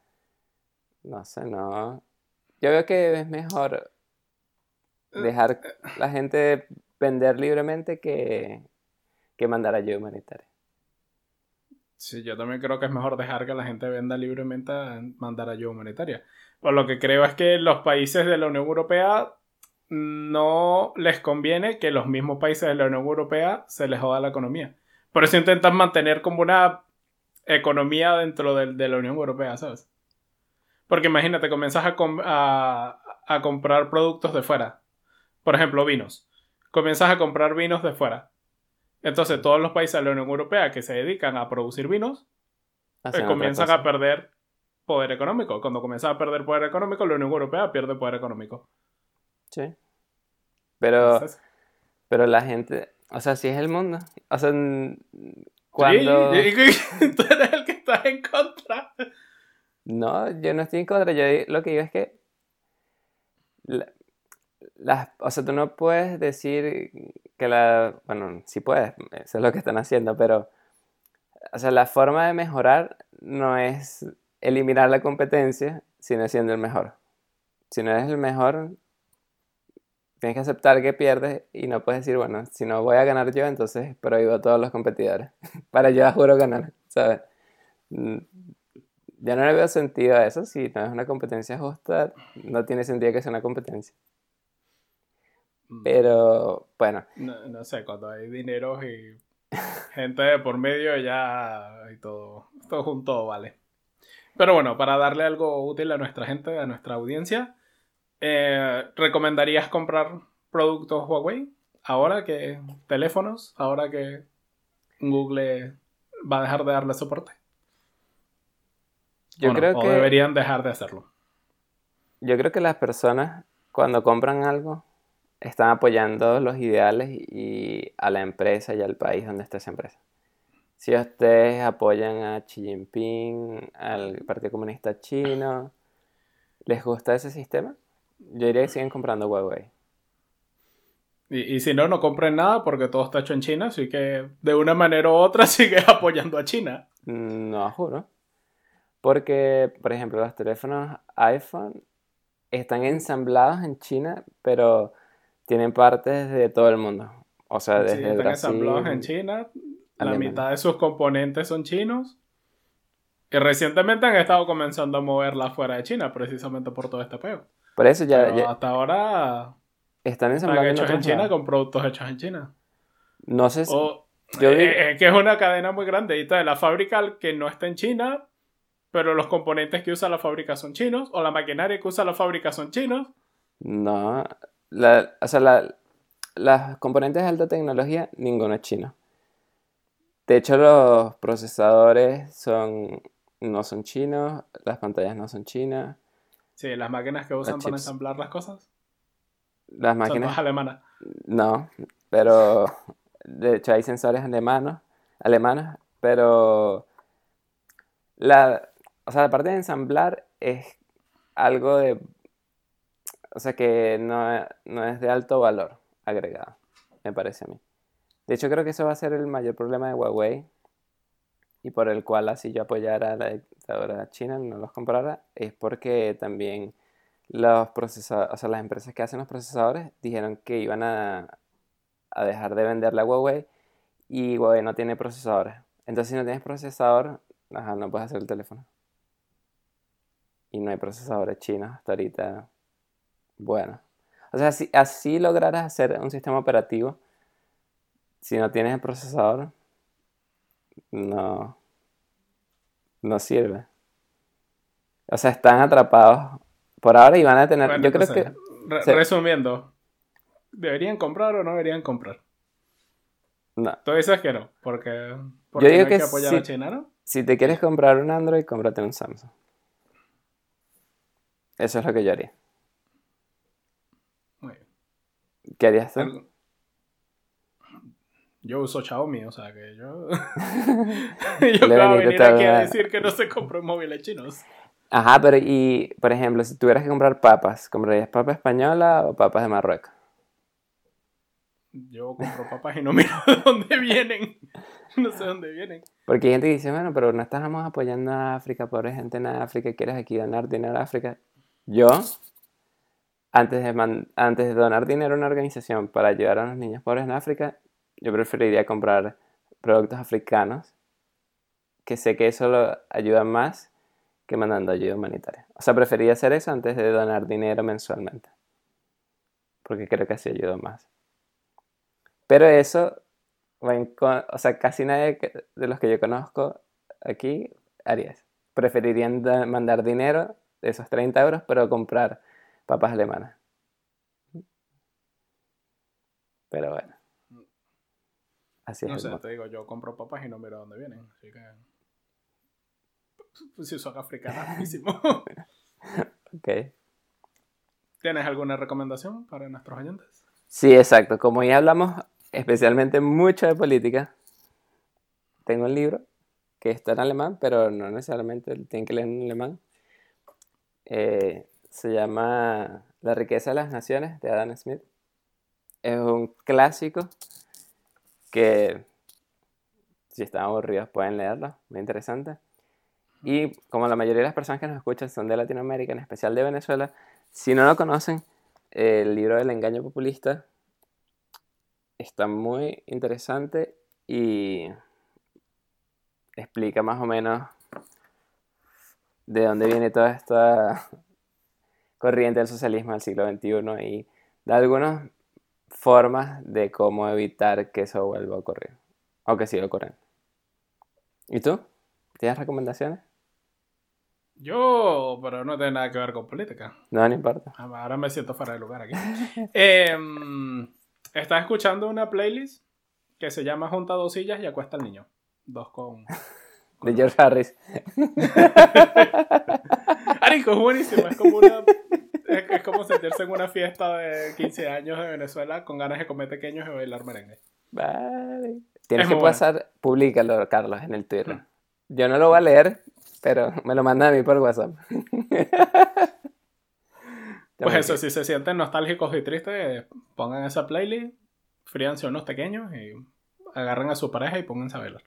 Speaker 2: No sé, no. Yo veo que es mejor dejar la gente vender libremente que, que mandar ayuda humanitaria.
Speaker 1: Sí, yo también creo que es mejor dejar que la gente venda libremente a mandar ayuda humanitaria. Por lo que creo es que los países de la Unión Europea no les conviene que los mismos países de la Unión Europea se les joda la economía. Por eso intentan mantener como una economía dentro de, la Unión Europea, ¿sabes? Porque imagínate, comienzas a, com- a- a comprar productos de fuera. Por ejemplo, vinos. Comienzas a comprar vinos de fuera. Entonces, todos los países de la Unión Europea que se dedican a producir vinos eh, comienzan a perder poder económico. Cuando comienzan a perder poder económico, la Unión Europea pierde poder económico.
Speaker 2: Sí. Pero,
Speaker 1: Entonces,
Speaker 2: pero la gente, o sea, si es el mundo. O sea, cuando...
Speaker 1: sí, y- tú eres el que está en contra.
Speaker 2: No, yo no estoy en contra. Yo lo que digo es que. o sea, tú no puedes decir que la. Bueno, sí puedes, eso es lo que están haciendo, pero. O sea, la forma de mejorar no es eliminar la competencia, sino siendo el mejor. Si no eres el mejor, tienes que aceptar que pierdes y no puedes decir, bueno, si no voy a ganar yo, entonces prohíbo a todos los competidores. Para yo juro ganar, ¿sabes? Mm, yo no le veo sentido a eso. Si no es una competencia justa, no tiene sentido que sea una competencia. Pero, bueno,
Speaker 1: No, no sé, cuando hay dinero y gente de por medio ya y todo, todo junto vale. Pero bueno, para darle algo útil a nuestra gente, a nuestra audiencia, eh, ¿recomendarías comprar productos Huawei? Ahora que teléfonos, ahora que Google va a dejar de darle soporte.
Speaker 2: Yo
Speaker 1: ¿O no?
Speaker 2: creo
Speaker 1: ¿O
Speaker 2: que,
Speaker 1: deberían dejar de hacerlo.
Speaker 2: yo creo que las personas, cuando compran algo, están apoyando los ideales y a la empresa y al país donde está esa empresa. Si ustedes apoyan a Xi Jinping, al Partido Comunista Chino, ¿les gusta ese sistema? Yo diría que siguen comprando Huawei.
Speaker 1: Y, si no, no compren nada porque todo está hecho en China, así que de una manera u otra sigue apoyando a China.
Speaker 2: Mm, no, juro. Porque, por ejemplo, los teléfonos iPhone están ensamblados en China, pero tienen partes de todo el mundo. O sea, desde sí, están ensamblados
Speaker 1: en China. La mitad de sus componentes son chinos. Y recientemente han estado comenzando a moverla fuera de China, precisamente por todo este peo.
Speaker 2: Por eso ya.
Speaker 1: Hasta ahora. Están ensamblados hechos en, China con productos hechos en China. No sé si. yo eh, Es que es una cadena muy grande. Y la fábrica que no está en China, pero los componentes que usa la fábrica son chinos. O la maquinaria que usa la fábrica son chinos.
Speaker 2: No. o sea, la, las componentes de alta tecnología, ninguno es chino. De hecho, los procesadores son no son chinos, las pantallas no son chinas.
Speaker 1: Sí, las máquinas que usan para ensamblar las cosas. Las máquinas. Son alemanas.
Speaker 2: No, pero de hecho hay sensores alemanos, alemanas, pero la, o sea, la parte de ensamblar es algo de, o sea, que no, no es de alto valor agregado, me parece a mí. De hecho, creo que eso va a ser el mayor problema de Huawei y por el cual así yo apoyara a la dictadura china, no los comprara, es porque también los procesadores, o sea, las empresas que hacen los procesadores dijeron que iban a, a dejar de venderle a Huawei y Huawei no tiene procesadores. Entonces si no tienes procesador, no puedes hacer el teléfono. Y no hay procesadores chinos hasta ahorita. Bueno. O sea, si así lograras hacer un sistema operativo, si no tienes el procesador, no, no sirve. O sea, están atrapados por ahora y van a tener. yo creo que.
Speaker 1: Resumiendo, ¿deberían comprar o no deberían comprar? No. Tú dices que no, porque, porque yo digo
Speaker 2: que, apoyar si, a China, ¿no? Si te quieres comprar un Android, cómprate un Samsung. Eso es lo que yo haría. Muy bien. ¿Qué harías tú?
Speaker 1: Yo uso Xiaomi, o sea que yo. yo voy a venir aquí a decir que no se compró móviles chinos.
Speaker 2: Ajá, pero y, por ejemplo, si tuvieras que comprar papas, ¿comprarías papa española o papas de Marruecos?
Speaker 1: Yo compro papas y no miro de dónde vienen. No sé dónde vienen.
Speaker 2: Porque hay gente que dice, bueno, pero no estamos apoyando a África, pobre gente en África, quieres aquí donar dinero a África. Yo, antes de, antes de donar dinero a una organización para ayudar a los niños pobres en África, yo preferiría comprar productos africanos, que sé que eso lo ayuda más que mandando ayuda humanitaria. O sea, preferiría hacer eso antes de donar dinero mensualmente. Porque creo que así ayuda más. Pero eso, o sea, casi nadie de los que yo conozco aquí haría eso. Preferirían mandar dinero esos 30 euros, pero comprar papas alemanas. Pero bueno.
Speaker 1: Así es. No sé, te digo, yo compro papas y no miro dónde vienen. Así que. Si son africanas, buenísimo. ok. ¿Tienes alguna recomendación para nuestros oyentes?
Speaker 2: Sí, exacto. Como ya hablamos especialmente mucho de política, tengo un libro que está en alemán, pero no necesariamente tienen que leer en alemán. Eh, se llama La riqueza de las naciones de Adam Smith. Es un clásico que si están aburridos pueden leerlo, muy interesante. Y como la mayoría de las personas que nos escuchan son de Latinoamérica, en especial de Venezuela, si no lo conocen, el libro del engaño populista está muy interesante y explica más o menos de dónde viene toda esta corriente del socialismo del siglo XXI y da algunos formas de cómo evitar que eso vuelva a ocurrir. O que siga ocurriendo. ¿Y tú? ¿Tienes recomendaciones?
Speaker 1: Yo, pero no tiene nada que ver con política.
Speaker 2: No, no importa.
Speaker 1: Ah, ahora me siento fuera de lugar aquí. eh, estás escuchando una playlist que se llama Junta dos sillas y acuesta al niño. Dos con.
Speaker 2: De George Harris.
Speaker 1: Arico, es buenísimo. Es como una es, como sentirse en una fiesta de 15 años de Venezuela con ganas de comer pequeños y bailar merengue.
Speaker 2: Vale. Tienes que pasar, públicalo, Carlos, en el Twitter. Mm. Yo no lo voy a leer, pero me lo manda a mí por WhatsApp.
Speaker 1: Pues eso, si se sienten nostálgicos y tristes, pongan esa playlist, fríanse unos pequeños y agarren a su pareja y pónganse a bailar.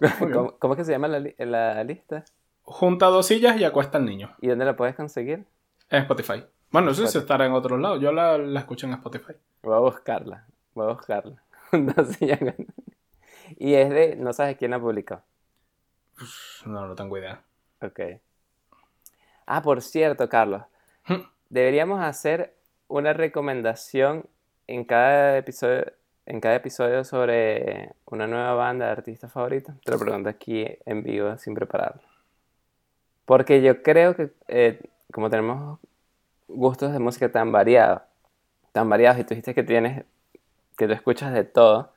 Speaker 2: ¿Cómo, ¿Cómo, es que se llama la, la, lista?
Speaker 1: Junta dos sillas y acuesta al niño.
Speaker 2: ¿Y dónde la puedes conseguir?
Speaker 1: En Spotify. Bueno, no sé si estará en otro lado. Yo la, la escucho en Spotify.
Speaker 2: Voy a buscarla. Voy a buscarla. y es de. No sabes quién la publicó.
Speaker 1: No, no tengo idea.
Speaker 2: Ok. Ah, por cierto, Carlos. Hmm. Deberíamos hacer una recomendación en cada episodio, en cada episodio sobre una nueva banda de artistas favoritos. Te lo pregunto aquí en vivo sin prepararlo. Porque yo creo que eh, como tenemos gustos de música tan variados, tan variados y tú dijiste que tienes, que tú escuchas de todo,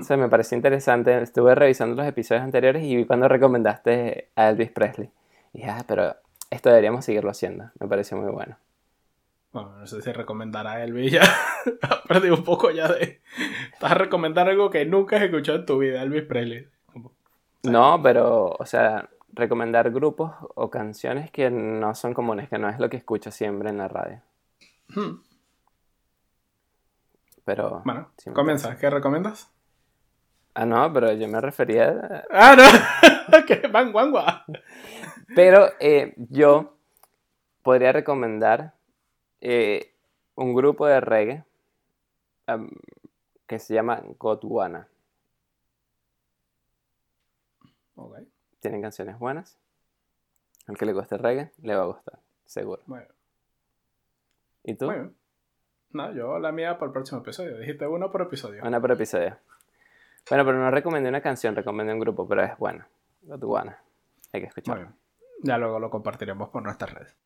Speaker 2: o sea, me pareció interesante. Estuve revisando los episodios anteriores y vi cuando recomendaste a Elvis Presley. Y dije, ah, pero esto deberíamos seguirlo haciendo. Me pareció muy bueno.
Speaker 1: Bueno, no sé si recomendar a Elvis ya. Perdí un poco ya de. Estás a recomendar algo que nunca has escuchado en tu vida, Elvis Presley.
Speaker 2: No, pero, o sea, recomendar grupos o canciones que no son comunes, que no es lo que escucho siempre en la radio. Hmm. Pero.
Speaker 1: Bueno, comienza. ¿Qué recomiendas?
Speaker 2: Ah, no, pero yo me refería.
Speaker 1: Ah, no. que van guangua.
Speaker 2: Pero eh, yo podría recomendar eh, un grupo de reggae que se llama Godwana.
Speaker 1: Okay.
Speaker 2: Tienen canciones buenas. Al que le guste el reggae, le va a gustar, seguro.
Speaker 1: Bueno.
Speaker 2: ¿Y tú?
Speaker 1: Bueno. No, yo la mía por el próximo episodio. Dijiste uno por episodio.
Speaker 2: Una por episodio. Bueno, pero no recomendé una canción, recomendé un grupo, pero es bueno. Godwana. Hay que escucharlo.
Speaker 1: Ya luego lo compartiremos por nuestras redes.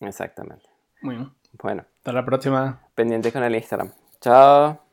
Speaker 2: Exactamente.
Speaker 1: Muy bien.
Speaker 2: Bueno.
Speaker 1: Hasta la próxima.
Speaker 2: Pendiente con el Instagram. Chao.